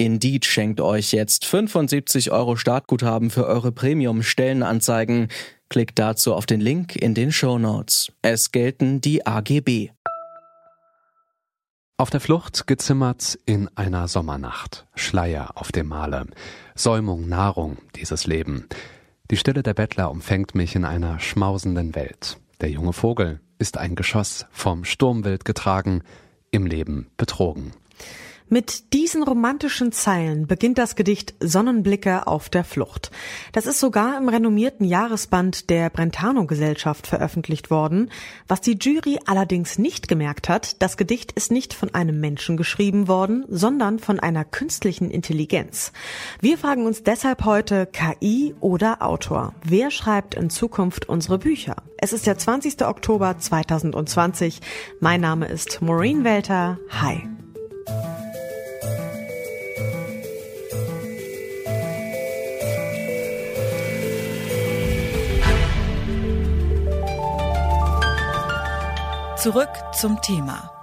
Indeed schenkt euch jetzt 75 Euro Startguthaben für eure Premium-Stellenanzeigen. Klickt dazu auf den Link in den Show Notes. Es gelten die AGB. Auf der Flucht gezimmert in einer Sommernacht. Schleier auf dem Male. Säumung, Nahrung, dieses Leben. Die Stille der Bettler umfängt mich in einer schmausenden Welt. Der junge Vogel ist ein Geschoss, vom Sturmwild getragen, im Leben betrogen. Mit diesen romantischen Zeilen beginnt das Gedicht Sonnenblicke auf der Flucht. Das ist sogar im renommierten Jahresband der Brentano Gesellschaft veröffentlicht worden. Was die Jury allerdings nicht gemerkt hat, das Gedicht ist nicht von einem Menschen geschrieben worden, sondern von einer künstlichen Intelligenz. Wir fragen uns deshalb heute KI oder Autor. Wer schreibt in Zukunft unsere Bücher? Es ist der 20. Oktober 2020. Mein Name ist Maureen Welter. Hi. Zurück zum Thema.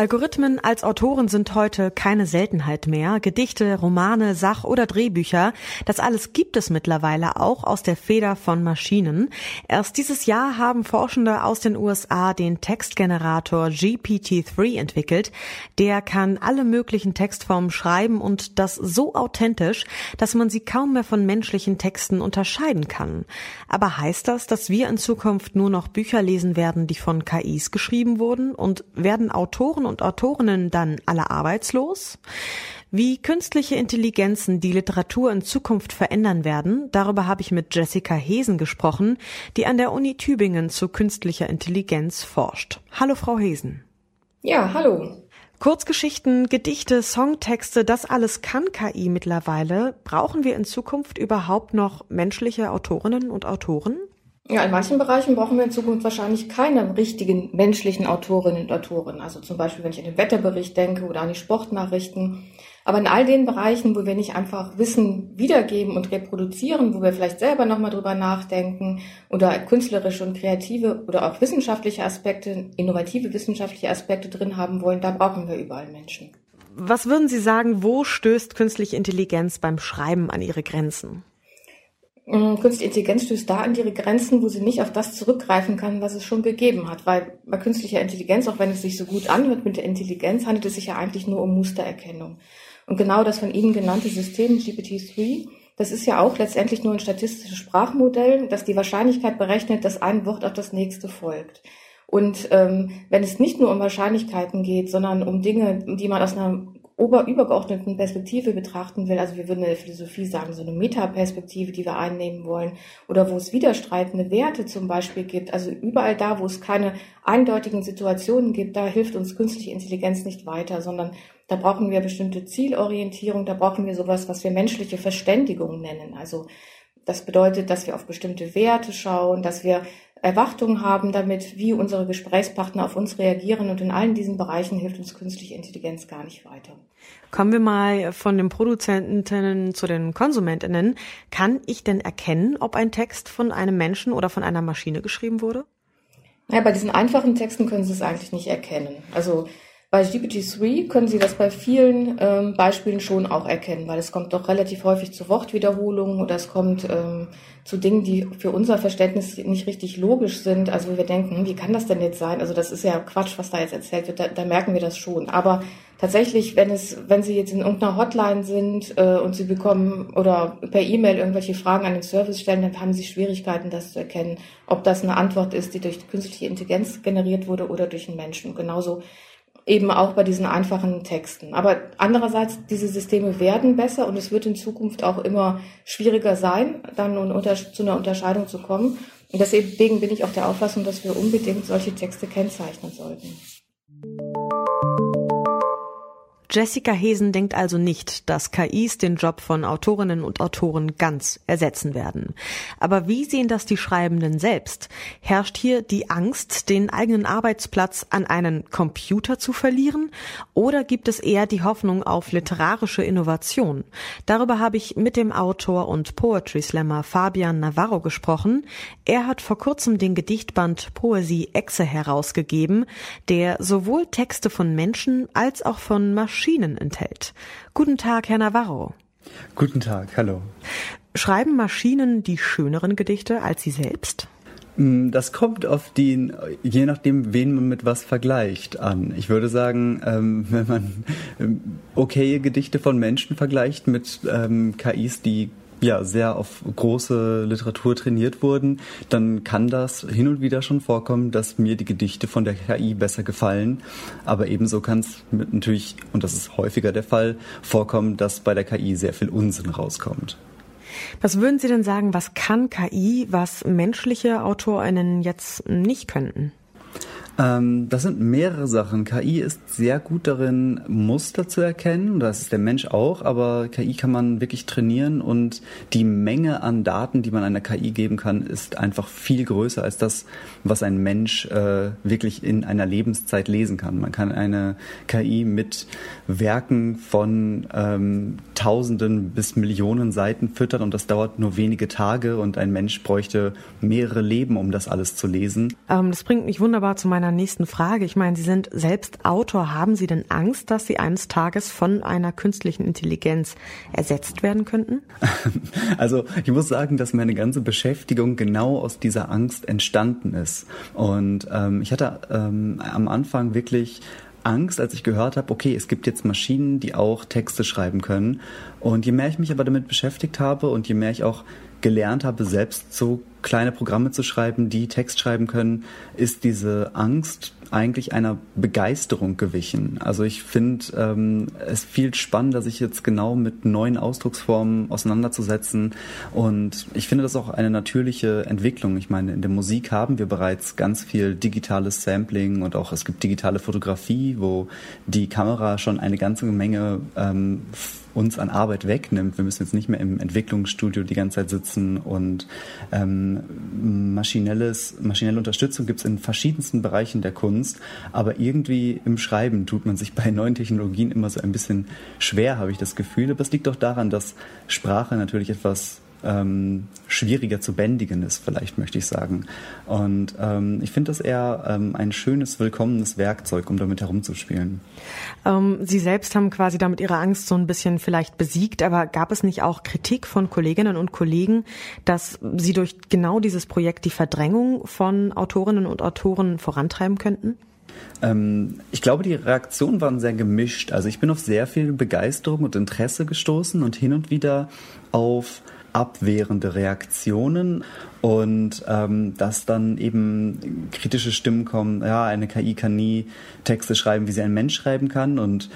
Algorithmen als Autoren sind heute keine Seltenheit mehr. Gedichte, Romane, Sach- oder Drehbücher, das alles gibt es mittlerweile auch aus der Feder von Maschinen. Erst dieses Jahr haben Forschende aus den USA den Textgenerator GPT-3 entwickelt. Der kann alle möglichen Textformen schreiben und das so authentisch, dass man sie kaum mehr von menschlichen Texten unterscheiden kann. Aber heißt das, dass wir in Zukunft nur noch Bücher lesen werden, die von KIs geschrieben wurden und werden Autoren und Autorinnen dann alle arbeitslos? Wie künstliche Intelligenzen die Literatur in Zukunft verändern werden, darüber habe ich mit Jessica Hesen gesprochen, die an der Uni Tübingen zu künstlicher Intelligenz forscht. Hallo, Frau Hesen. Ja, hallo. Kurzgeschichten, Gedichte, Songtexte, das alles kann KI mittlerweile. Brauchen wir in Zukunft überhaupt noch menschliche Autorinnen und Autoren? Ja, in manchen Bereichen brauchen wir in Zukunft wahrscheinlich keine richtigen menschlichen Autorinnen und Autoren. Also zum Beispiel, wenn ich an den Wetterbericht denke oder an die Sportnachrichten. Aber in all den Bereichen, wo wir nicht einfach Wissen wiedergeben und reproduzieren, wo wir vielleicht selber nochmal drüber nachdenken oder künstlerische und kreative oder auch wissenschaftliche Aspekte, innovative wissenschaftliche Aspekte drin haben wollen, da brauchen wir überall Menschen. Was würden Sie sagen, wo stößt künstliche Intelligenz beim Schreiben an ihre Grenzen? Mm, künstliche Intelligenz stößt da an ihre Grenzen, wo sie nicht auf das zurückgreifen kann, was es schon gegeben hat. Weil bei künstlicher Intelligenz, auch wenn es sich so gut anhört mit der Intelligenz, handelt es sich ja eigentlich nur um Mustererkennung. Und genau das von Ihnen genannte System GPT-3, das ist ja auch letztendlich nur ein statistisches Sprachmodell, das die Wahrscheinlichkeit berechnet, dass ein Wort auf das nächste folgt. Und ähm, wenn es nicht nur um Wahrscheinlichkeiten geht, sondern um Dinge, die man aus einer ober Perspektive betrachten will, also wir würden in der Philosophie sagen, so eine Metaperspektive, die wir einnehmen wollen, oder wo es widerstreitende Werte zum Beispiel gibt, also überall da, wo es keine eindeutigen Situationen gibt, da hilft uns künstliche Intelligenz nicht weiter, sondern da brauchen wir bestimmte Zielorientierung, da brauchen wir sowas, was wir menschliche Verständigung nennen. Also das bedeutet, dass wir auf bestimmte Werte schauen, dass wir Erwartungen haben damit, wie unsere Gesprächspartner auf uns reagieren. Und in allen diesen Bereichen hilft uns künstliche Intelligenz gar nicht weiter. Kommen wir mal von den Produzentinnen zu den Konsumentinnen. Kann ich denn erkennen, ob ein Text von einem Menschen oder von einer Maschine geschrieben wurde? Ja, bei diesen einfachen Texten können Sie es eigentlich nicht erkennen. Also bei GPT-3 können Sie das bei vielen ähm, Beispielen schon auch erkennen, weil es kommt doch relativ häufig zu Wortwiederholungen oder es kommt ähm, zu Dingen, die für unser Verständnis nicht richtig logisch sind. Also wir denken, wie kann das denn jetzt sein? Also das ist ja Quatsch, was da jetzt erzählt wird. Da, da merken wir das schon. Aber tatsächlich, wenn es, wenn Sie jetzt in irgendeiner Hotline sind äh, und Sie bekommen oder per E-Mail irgendwelche Fragen an den Service stellen, dann haben Sie Schwierigkeiten, das zu erkennen, ob das eine Antwort ist, die durch künstliche Intelligenz generiert wurde oder durch einen Menschen. genauso eben auch bei diesen einfachen Texten. Aber andererseits, diese Systeme werden besser und es wird in Zukunft auch immer schwieriger sein, dann zu einer Unterscheidung zu kommen. Und deswegen bin ich auch der Auffassung, dass wir unbedingt solche Texte kennzeichnen sollten. Jessica Hesen denkt also nicht, dass KIs den Job von Autorinnen und Autoren ganz ersetzen werden. Aber wie sehen das die Schreibenden selbst? Herrscht hier die Angst, den eigenen Arbeitsplatz an einen Computer zu verlieren? Oder gibt es eher die Hoffnung auf literarische Innovation? Darüber habe ich mit dem Autor und Poetry Slammer Fabian Navarro gesprochen. Er hat vor kurzem den Gedichtband Poesie Exe herausgegeben, der sowohl Texte von Menschen als auch von Maschinen Maschinen enthält. Guten Tag, Herr Navarro. Guten Tag, hallo. Schreiben Maschinen die schöneren Gedichte als Sie selbst? Mm, das kommt auf die, je nachdem, wen man mit was vergleicht, an. Ich würde sagen, ähm, wenn man ähm, okaye Gedichte von Menschen vergleicht mit ähm, KIs, die ja sehr auf große Literatur trainiert wurden, dann kann das hin und wieder schon vorkommen, dass mir die Gedichte von der KI besser gefallen. Aber ebenso kann es natürlich, und das ist häufiger der Fall, vorkommen, dass bei der KI sehr viel Unsinn rauskommt. Was würden Sie denn sagen, was kann KI, was menschliche AutorInnen jetzt nicht könnten? Ähm, das sind mehrere Sachen. KI ist sehr gut darin, Muster zu erkennen. Das ist der Mensch auch, aber KI kann man wirklich trainieren und die Menge an Daten, die man einer KI geben kann, ist einfach viel größer als das, was ein Mensch äh, wirklich in einer Lebenszeit lesen kann. Man kann eine KI mit Werken von ähm, Tausenden bis Millionen Seiten füttern und das dauert nur wenige Tage und ein Mensch bräuchte mehrere Leben, um das alles zu lesen. Ähm, das bringt mich wunderbar zu meiner nächsten Frage. Ich meine, Sie sind selbst Autor. Haben Sie denn Angst, dass Sie eines Tages von einer künstlichen Intelligenz ersetzt werden könnten? Also ich muss sagen, dass meine ganze Beschäftigung genau aus dieser Angst entstanden ist. Und ähm, ich hatte ähm, am Anfang wirklich Angst, als ich gehört habe, okay, es gibt jetzt Maschinen, die auch Texte schreiben können. Und je mehr ich mich aber damit beschäftigt habe und je mehr ich auch gelernt habe, selbst so kleine Programme zu schreiben, die Text schreiben können, ist diese Angst eigentlich einer Begeisterung gewichen. Also ich finde ähm, es viel spannender, sich jetzt genau mit neuen Ausdrucksformen auseinanderzusetzen. Und ich finde das auch eine natürliche Entwicklung. Ich meine, in der Musik haben wir bereits ganz viel digitales Sampling und auch es gibt digitale Fotografie, wo die Kamera schon eine ganze Menge ähm, uns an Arbeit wegnimmt. Wir müssen jetzt nicht mehr im Entwicklungsstudio die ganze Zeit sitzen und ähm, maschinelles, maschinelle Unterstützung gibt es in verschiedensten Bereichen der Kunst, aber irgendwie im Schreiben tut man sich bei neuen Technologien immer so ein bisschen schwer, habe ich das Gefühl. Aber es liegt doch daran, dass Sprache natürlich etwas ähm, schwieriger zu bändigen ist, vielleicht möchte ich sagen. Und ähm, ich finde das eher ähm, ein schönes, willkommenes Werkzeug, um damit herumzuspielen. Ähm, Sie selbst haben quasi damit Ihre Angst so ein bisschen vielleicht besiegt, aber gab es nicht auch Kritik von Kolleginnen und Kollegen, dass Sie durch genau dieses Projekt die Verdrängung von Autorinnen und Autoren vorantreiben könnten? Ähm, ich glaube, die Reaktionen waren sehr gemischt. Also ich bin auf sehr viel Begeisterung und Interesse gestoßen und hin und wieder auf abwehrende Reaktionen und ähm, dass dann eben kritische Stimmen kommen, ja, eine KI kann nie Texte schreiben, wie sie ein Mensch schreiben kann und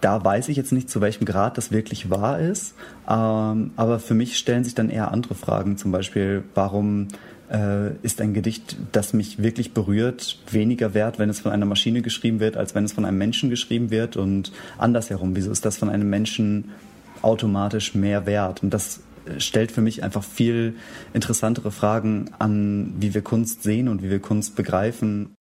da weiß ich jetzt nicht, zu welchem Grad das wirklich wahr ist, ähm, aber für mich stellen sich dann eher andere Fragen, zum Beispiel, warum äh, ist ein Gedicht, das mich wirklich berührt, weniger wert, wenn es von einer Maschine geschrieben wird, als wenn es von einem Menschen geschrieben wird und andersherum, wieso ist das von einem Menschen automatisch mehr wert? Und das stellt für mich einfach viel interessantere Fragen an, wie wir Kunst sehen und wie wir Kunst begreifen.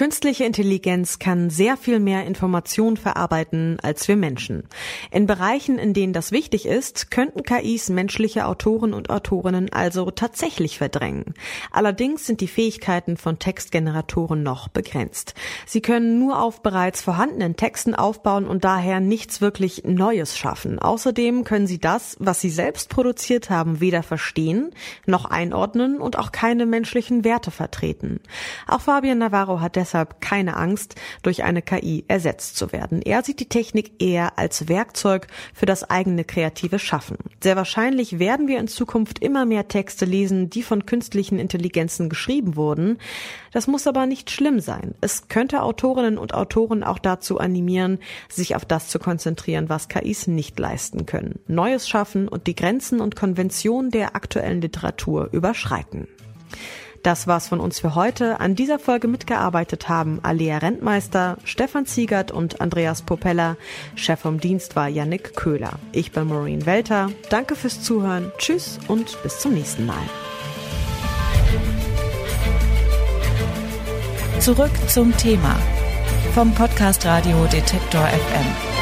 Künstliche Intelligenz kann sehr viel mehr Information verarbeiten als wir Menschen. In Bereichen, in denen das wichtig ist, könnten KIs menschliche Autoren und Autorinnen also tatsächlich verdrängen. Allerdings sind die Fähigkeiten von Textgeneratoren noch begrenzt. Sie können nur auf bereits vorhandenen Texten aufbauen und daher nichts wirklich Neues schaffen. Außerdem können sie das, was sie selbst produziert haben, weder verstehen noch einordnen und auch keine menschlichen Werte vertreten. Auch Fabian Navarro hat deshalb deshalb keine Angst, durch eine KI ersetzt zu werden. Er sieht die Technik eher als Werkzeug für das eigene kreative Schaffen. Sehr wahrscheinlich werden wir in Zukunft immer mehr Texte lesen, die von künstlichen Intelligenzen geschrieben wurden. Das muss aber nicht schlimm sein. Es könnte Autorinnen und Autoren auch dazu animieren, sich auf das zu konzentrieren, was KIs nicht leisten können. Neues schaffen und die Grenzen und Konventionen der aktuellen Literatur überschreiten. Das war's von uns für heute. An dieser Folge mitgearbeitet haben Alia Rentmeister, Stefan Ziegert und Andreas Popella. Chef vom Dienst war Yannick Köhler. Ich bin Maureen Welter. Danke fürs Zuhören. Tschüss und bis zum nächsten Mal. Zurück zum Thema vom Podcast Radio Detektor FM.